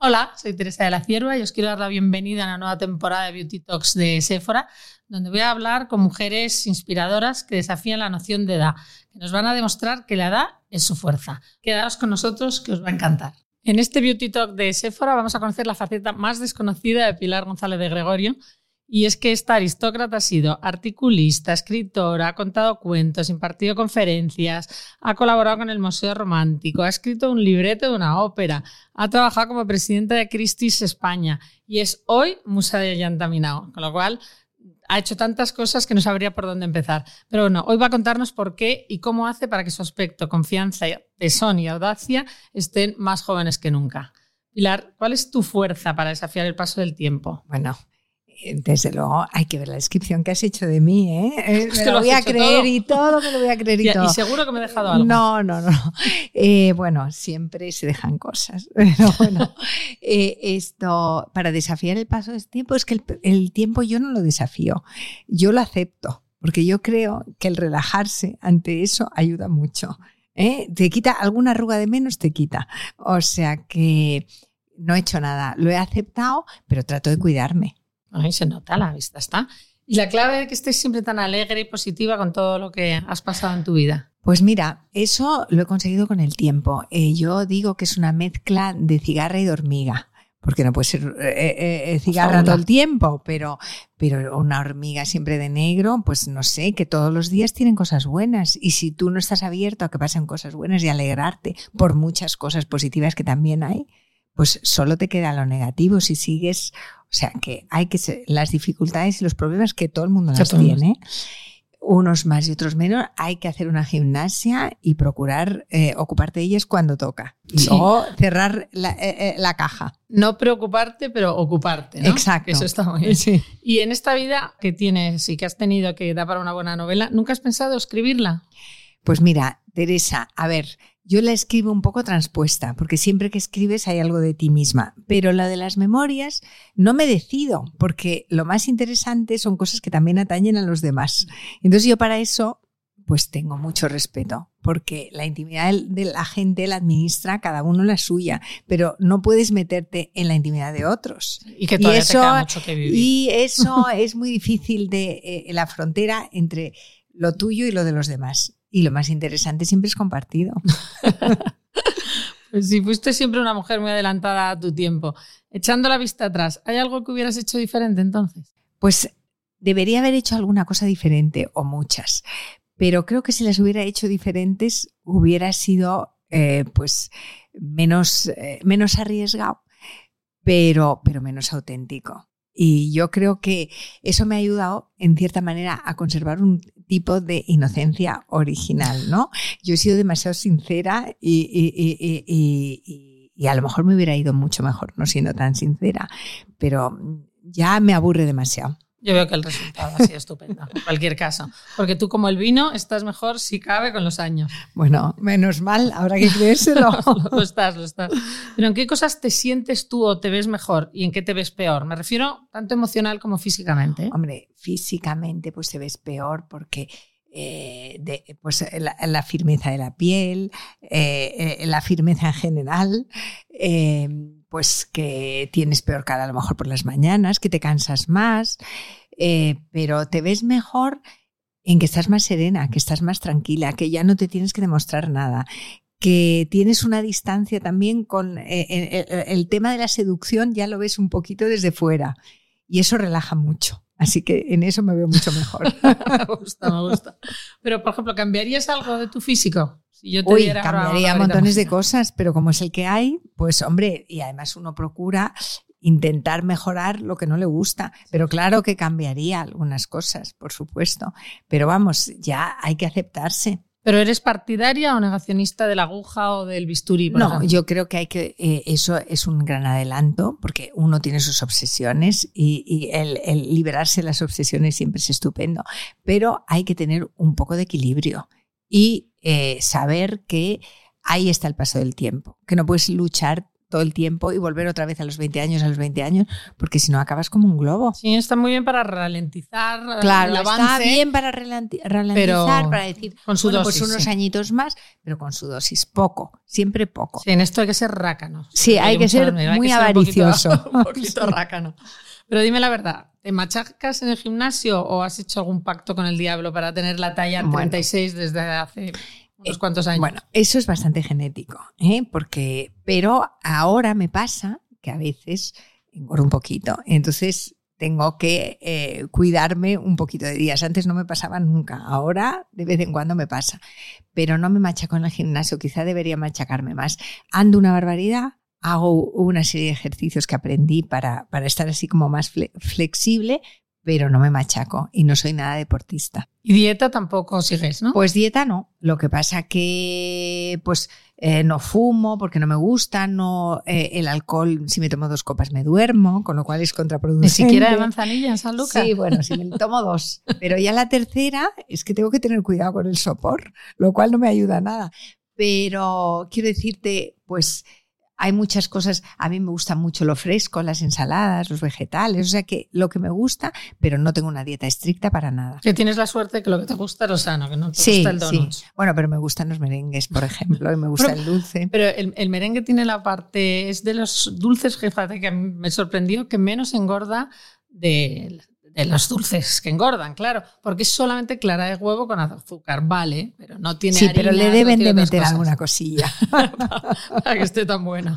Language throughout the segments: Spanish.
Hola, soy Teresa de la Cierva y os quiero dar la bienvenida a la nueva temporada de Beauty Talks de Sephora, donde voy a hablar con mujeres inspiradoras que desafían la noción de edad, que nos van a demostrar que la edad es su fuerza. Quedaos con nosotros que os va a encantar. En este Beauty Talk de Sephora vamos a conocer la faceta más desconocida de Pilar González de Gregorio, y es que esta aristócrata ha sido articulista, escritora, ha contado cuentos, impartido conferencias, ha colaborado con el Museo Romántico, ha escrito un libreto de una ópera, ha trabajado como presidenta de Christie's España y es hoy musa de Yantaminao, con lo cual ha hecho tantas cosas que no sabría por dónde empezar. Pero bueno, hoy va a contarnos por qué y cómo hace para que su aspecto, confianza, tesón y audacia estén más jóvenes que nunca. Pilar, ¿cuál es tu fuerza para desafiar el paso del tiempo? Bueno, desde luego hay que ver la descripción que has hecho de mí, ¿eh? eh me lo, voy a creer y todo, me lo voy a creer y, todo. Y seguro que me he dejado algo. No, no, no. Eh, bueno, siempre se dejan cosas. Pero bueno, eh, esto, para desafiar el paso del tiempo, es que el, tiempo yo no lo desafío, yo lo acepto, porque yo creo que el relajarse ante eso ayuda mucho. Te quita alguna arruga de menos, te quita. O sea que no he hecho nada, lo he aceptado, pero trato de cuidarme. Ahí se nota, la vista está. ¿Y la clave de que estés siempre tan alegre y positiva con todo lo que has pasado en tu vida? Pues mira, eso lo he conseguido con el tiempo. Eh, yo digo que es una mezcla de cigarra y de hormiga. Porque no puede ser eh, eh, cigarra todo el tiempo, pero, pero una hormiga siempre de negro, pues no sé, que todos los días tienen cosas buenas. Y si tú no estás abierto a que pasen cosas buenas y alegrarte por muchas cosas positivas que también hay, pues solo te queda lo negativo si sigues, sea, que hay que ser, las dificultades y los problemas que todo el mundo las tiene, unos más y otros menos, hay que hacer una gimnasia y procurar eh, ocuparte de ellas cuando toca. Y luego cerrar la, eh, eh, la, caja. No preocuparte, pero ocuparte. ¿no? Exacto. Eso está muy bien. Y en esta vida que tienes y que has tenido que da para una buena novela, ¿nunca has pensado escribirla? Pues mira, Teresa, a ver, yo la escribo un poco transpuesta, porque siempre que escribes hay algo de ti misma, pero la de las memorias no me decido, porque lo más interesante son cosas que también atañen a los demás. Entonces yo para eso pues tengo mucho respeto, porque la intimidad de la gente la administra cada uno la suya, pero no puedes meterte en la intimidad de otros. Y que todavía eso, te queda mucho que vivir. Y eso es muy difícil de eh, la frontera entre lo tuyo y lo de los demás. Y lo más interesante siempre es compartido. pues si fuiste siempre una mujer muy adelantada a tu tiempo. Echando la vista atrás, ¿hay algo que hubieras hecho diferente entonces? Pues debería haber hecho alguna cosa diferente o muchas. Pero creo que si las hubiera hecho diferentes hubiera sido eh, pues menos, eh, menos arriesgado, pero, pero menos auténtico. Y yo creo que eso me ha ayudado, en cierta manera, a conservar un tipo de inocencia original, ¿no? Yo he sido demasiado sincera y, y, a lo mejor me hubiera ido mucho mejor no siendo tan sincera, pero ya me aburre demasiado. Yo veo que el resultado ha sido estupendo, en cualquier caso. Porque tú, como el vino, estás mejor si cabe con los años. Bueno, menos mal, habrá que creérselo. lo estás, lo estás. Pero ¿en qué cosas te sientes tú o te ves mejor y en qué te ves peor? Me refiero tanto emocional como físicamente. Hombre, físicamente pues te ves peor porque eh, pues la, firmeza de la piel, eh, eh, la firmeza en general, pues que tienes peor cara a lo mejor por las mañanas, que te cansas más, pero te ves mejor en que estás más serena, que estás más tranquila, que ya no te tienes que demostrar nada, que tienes una distancia también con el tema de la seducción, ya lo ves un poquito desde fuera y eso relaja mucho. Así que en eso me veo mucho mejor. me gusta, me gusta. Pero, por ejemplo, ¿cambiaría algo de tu físico? Si yo te Uy, cambiaría montones de cosas, pero como es el que hay, pues hombre, y además uno procura intentar mejorar lo que no le gusta. Pero claro que cambiaría algunas cosas, por supuesto. Pero vamos, ya hay que aceptarse. ¿Pero eres partidaria o negacionista de la aguja o del bisturí? no, yo creo que hay que, eh, eso es un gran adelanto, porque uno tiene sus obsesiones y, el, liberarse de las obsesiones siempre es estupendo, pero hay que tener un poco de equilibrio y eh, saber que ahí está el paso del tiempo, que no puedes luchar todo el tiempo y volver otra vez a los 20 años, a los 20 años, porque si no acabas como un globo. Sí, está muy bien para ralentizar Claro, el avance. está bien para ralenti- ralentizar, pero para decir, con su bueno, dosis, pues unos sí. añitos más, pero con su dosis, poco, siempre poco. Sí, en esto hay que ser rácano. Sí, hay que ser hay muy que ser un poquito- avaricioso. Un poquito, rácano. Pero dime la verdad, ¿te machacas en el gimnasio o has hecho algún pacto con el diablo para tener la talla Bueno. 36 desde hace unos cuantos años? Bueno, eso es bastante genético, ¿eh? porque, pero ahora me pasa que a veces engordo un poquito, entonces tengo que eh, cuidarme un poquito de días. Antes no me pasaba nunca, ahora de vez en cuando me pasa, pero no me machaco en el gimnasio, quizá debería machacarme más. Ando una barbaridad, hago una serie de ejercicios que aprendí para, para estar así como más fle- flexible, pero no me machaco y no soy nada deportista. y dieta tampoco sigues, ¿no? Pues dieta no. Lo que pasa que pues eh, no fumo porque no me gusta, no eh, el alcohol, si me tomo dos copas me duermo, con lo cual es contraproducente. Ni siquiera de manzanilla en San Lucas. Sí, bueno, si me tomo dos. Pero ya la tercera es que tengo que tener cuidado con el sopor, lo cual no me ayuda a nada. Pero quiero decirte, pues hay muchas cosas, a mí me gusta mucho lo fresco, las ensaladas, los vegetales, o sea que lo que me gusta, pero no tengo una dieta estricta para nada. Que tienes la suerte que lo que te gusta es lo sano, que no te Sí, gusta el sí. donut. Bueno, pero me gustan los merengues, por ejemplo, y me gusta el dulce. Pero el, el merengue tiene la parte, es de los dulces, fíjate que me sorprendió que menos engorda de, de los dulces que engordan, claro, porque es solamente clara de huevo con azúcar, vale, pero no tiene Sí, pero le no deben de meter alguna cosilla. para que esté tan buena.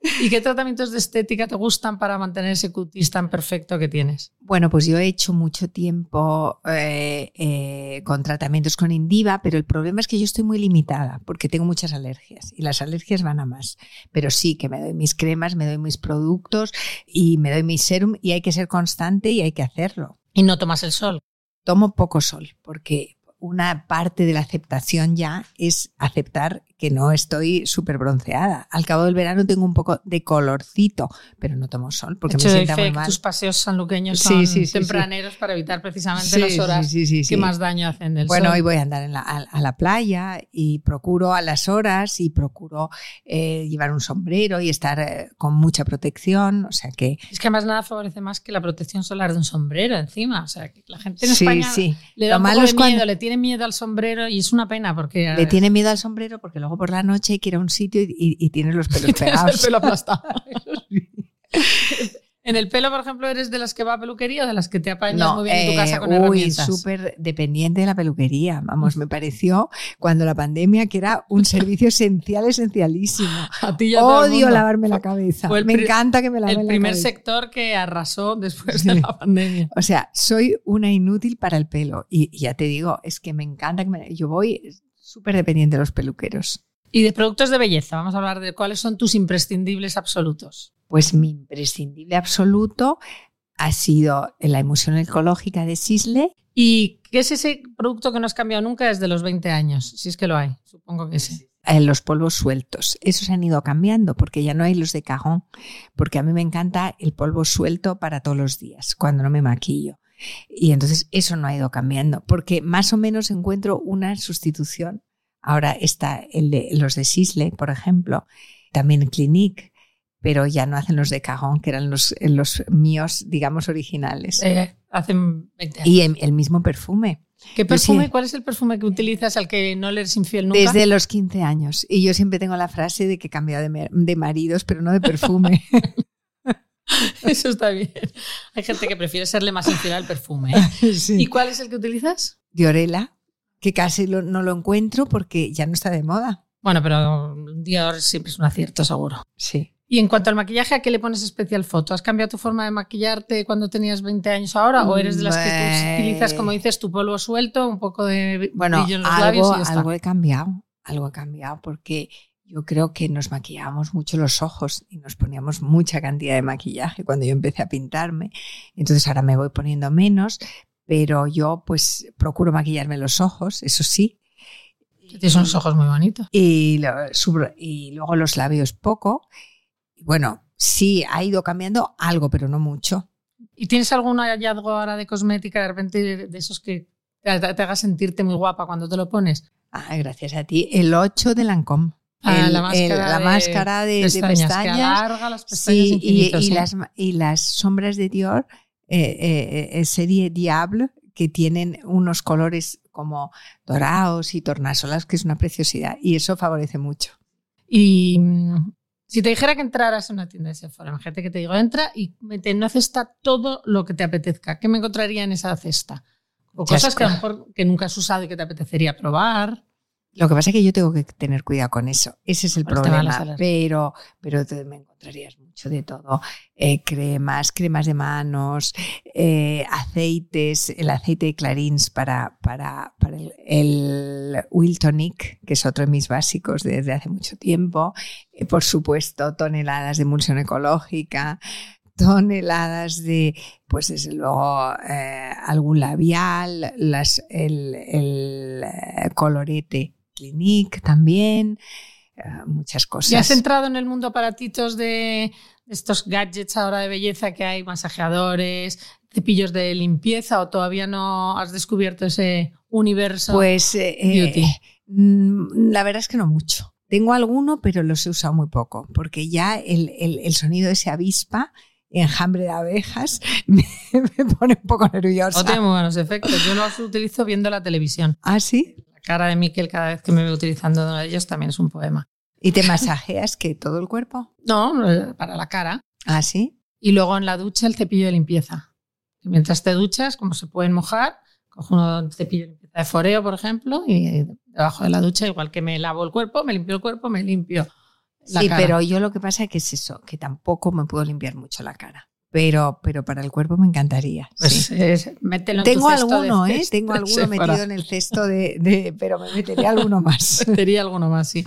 ¿Y qué tratamientos de estética te gustan para mantener ese cutis tan perfecto que tienes? Bueno, pues yo he hecho mucho tiempo eh, eh, con tratamientos con Indiva, pero el problema es que yo estoy muy limitada porque tengo muchas alergias y las alergias van a más. Pero sí que me doy mis cremas, me doy mis productos y me doy mi serum y hay que ser constante y hay que hacerlo. Y no tomas el sol. Tomo poco sol porque una parte de la aceptación ya es aceptar que no estoy súper bronceada. Al cabo del verano tengo un poco de colorcito, pero no tomo sol porque hecho, me sienta muy mal. tus paseos sanluqueños Sí, son sí, sí, tempraneros para evitar precisamente Sí, las sí, horas sí, sí, sí. que más daño hacen del Bueno, sol. hoy voy a andar en la- a, a la playa y procuro a las horas y procuro eh, llevar un sombrero y estar eh, con mucha protección. O sea que Es que además nada favorece más que la protección solar de un sombrero encima. O sea, que la gente en sí, España sí. le da Lo un malo poco de es cuando- miedo, le tiene miedo al sombrero y es una pena porque Le tiene miedo al sombrero porque luego por la noche hay que ir a un sitio y, y- y tienes los pelos tienes el pegados. pelo aplastado. en el pelo, por ejemplo, ¿eres de las que va a peluquería o de las que te apañas muy bien en tu eh, casa con uy, herramientas? súper dependiente de la peluquería. Vamos, me pareció cuando la pandemia que era un servicio esencial, esencialísimo. A ti y a todo el Odio lavarme la cabeza. El me encanta que me laven El la primer cabeza. sector que arrasó después Sí. de la pandemia. O sea, soy una inútil para el pelo. Y, y ya te digo, es que me encanta que me- yo voy súper dependiente de los peluqueros. Y de productos de belleza, vamos a hablar de cuáles son tus imprescindibles absolutos. Pues mi imprescindible absoluto ha sido la emulsión ecológica de Sisley. ¿Y qué es ese producto que no has cambiado nunca desde los 20 años? Si es que lo hay, supongo que sí. eh, los polvos sueltos. Esos han ido cambiando porque ya no hay los de cajón. Porque a mí me encanta el polvo suelto para todos los días, cuando no me maquillo. Y entonces eso no ha ido cambiando. Porque más o menos encuentro una sustitución. Ahora está el de los de Sisley, por ejemplo, también Clinique, pero ya no hacen los de cajón, que eran los, los míos, digamos, originales. Eh, hace 20 años. Y el, el mismo perfume. ¿Qué perfume? sí. ¿Cuál es el perfume que utilizas al que no le eres infiel nunca? Desde los 15 años. Y yo siempre tengo la frase de que he cambiado de maridos, pero no de perfume. Eso está bien. Hay gente que prefiere serle más infiel al perfume. ¿eh? Sí. ¿Y cuál es el que utilizas? Diorela, que casi lo- no lo encuentro porque ya no está de moda. Bueno, pero día siempre es un acierto, seguro. Sí. Y en cuanto al maquillaje, ¿a qué le pones especial foto? ¿Has cambiado tu forma de maquillarte cuando tenías 20 años ahora? ¿O eres de las que tú utilizas, como dices, tu polvo suelto, un poco de Bueno, brillo en los labios algo, y ya está? algo he cambiado. Algo he cambiado porque yo creo que nos maquillábamos mucho los ojos y nos poníamos mucha cantidad de maquillaje cuando yo empecé a pintarme. Entonces ahora me voy poniendo menos, pero yo pues procuro maquillarme los ojos, eso sí. Tienes unos ojos muy bonitos. y, lo- subro- y luego los labios poco. Bueno, sí, ha ido cambiando algo, pero no mucho. ¿Y tienes algún hallazgo ahora de cosmética de repente de esos que te, te haga sentirte muy guapa cuando te lo pones? Ah, gracias a ti. El 8 de Lancôme. Ah, la máscara, la de, máscara de, pestañas, de pestañas. Que alarga las pestañas Sí, y, las, y las sombras de Dior, eh, eh, eh, serie Diable, que tienen unos colores como dorados y tornasolas, que es una preciosidad. Y eso favorece mucho. Y mm, si te dijera que entraras en una tienda de Sephora, imagínate que te digo, entra y mete en una cesta todo lo que te apetezca. ¿Qué me encontraría en esa cesta? O cosas que a lo mejor que nunca has usado y que te apetecería probar. Lo que pasa es que yo tengo que tener cuidado con eso. Ese es el problema. Pero, pero te- me encontrarías mucho de todo. Eh, cremas, cremas de manos, eh, aceites, el aceite de Clarins para, para, para el, el Will Tonic, que es otro de mis básicos desde hace mucho tiempo. Eh, por supuesto, toneladas de emulsión ecológica, toneladas de, pues desde luego, eh, algún labial, las, el, el, colorete Clinique también, eh, muchas cosas. ¿Ya has entrado en el mundo aparatitos de, estos gadgets ahora de belleza que hay, masajeadores, cepillos de limpieza o todavía no has descubierto ese universo? Pues eh, Beauty. eh, mm, la verdad es que no mucho. Tengo alguno, pero los he usado muy poco, porque ya el, el- el sonido de ese avispa, enjambre de abejas, me, me pone un poco nerviosa. no tiene muy buenos efectos. Yo los utilizo viendo la televisión. ¿Ah, sí? La cara de Miquel cada vez que me veo utilizando uno de ellos también es un poema. ¿Y te masajeas que todo el cuerpo? No, para la cara. ¿Ah, sí? Y luego en la ducha el cepillo de limpieza. Y mientras te duchas, como se pueden mojar, cojo un cepillo de limpieza de foreo, por ejemplo, y debajo de la ducha, igual que me lavo el cuerpo, me limpio el cuerpo, me limpio la sí, cara. pero yo lo que pasa es que es eso, que tampoco me puedo limpiar mucho la cara. Pero, pero para el cuerpo me encantaría. Pues sí. es- mételo en Tengo cesto alguno, ¿eh? cest- Tengo alguno metido en el cesto de, de- pero me metería alguno más. Sería alguno más, sí.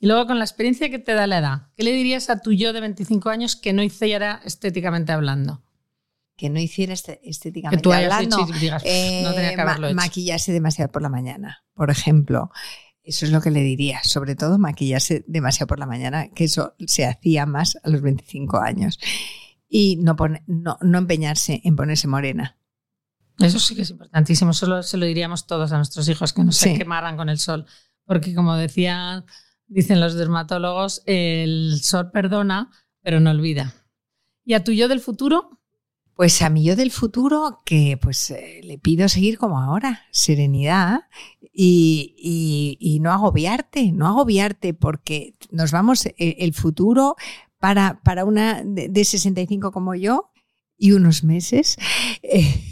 Y luego con la experiencia que te da la edad, ¿qué le dirías a tu yo de 25 años que no hiciera estéticamente hablando? Que no hiciera este- Que estéticamente tú hayas hablando. hecho y digas, eh, no tenía que ma- haberlo hecho. maquillarse demasiado por la mañana, por ejemplo. Eso es lo que le diría. Sobre todo maquillarse demasiado por la mañana, que eso se hacía más a los 25 años. Y no, pone- no, no empeñarse en ponerse morena. Eso sí que es importantísimo. Solo se lo diríamos todos a nuestros hijos que no se Sí. quemaran con el sol. Porque como decían, dicen los dermatólogos, el sol perdona, pero no olvida. ¿Y a tu yo del futuro? Pues a mí yo del futuro, que pues eh, le pido seguir como ahora, serenidad y, y- y no agobiarte, no agobiarte porque nos vamos, eh, el futuro para, para una de, de 65 como yo y unos meses, eh,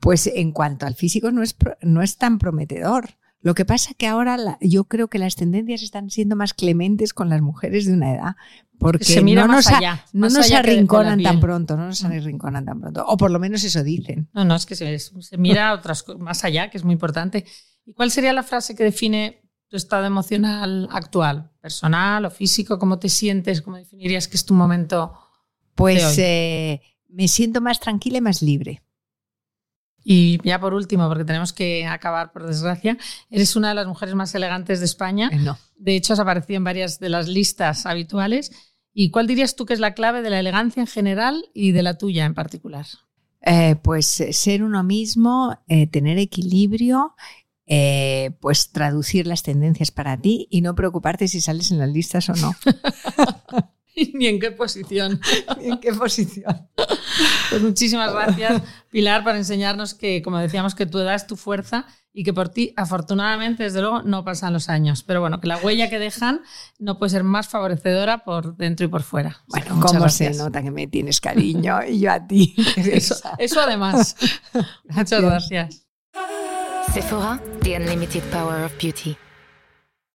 pues en cuanto al físico no es, no es tan prometedor. Lo que pasa que ahora la- yo creo que las tendencias están siendo más clementes con las mujeres de una edad, porque se mira no más nos, allá. no más nos allá arrinconan tan pronto, no nos arrinconan tan pronto. O por lo menos eso dicen. No, no, es que se, se mira otras más allá, que es muy importante. ¿Y cuál sería la frase que define tu estado emocional actual? ¿Personal o físico? ¿Cómo te sientes? ¿Cómo definirías que es tu momento? Pues De hoy. eh, me siento más tranquila y más libre. Y ya por último, porque tenemos que acabar por desgracia, eres una de las mujeres más elegantes de España. Eh, No. De hecho, has aparecido en varias de las listas habituales. ¿Y cuál dirías tú que es la clave de la elegancia en general y de la tuya en particular? Eh, pues ser uno mismo, eh, tener equilibrio, eh, pues traducir las tendencias para ti y no preocuparte si sales en las listas o no. Ni en qué posición. ¿En qué posición? Pues muchísimas gracias, Pilar, por enseñarnos que, como decíamos, que tu edad es tu fuerza y que por ti, afortunadamente, desde luego, no pasan los años. Pero bueno, que la huella que dejan no puede ser más favorecedora por dentro y por fuera. Bueno, muchas cómo se gracias. nota que me tienes cariño y yo a ti. Eso, eso además. Muchas gracias. Sephora, the unlimited power of beauty.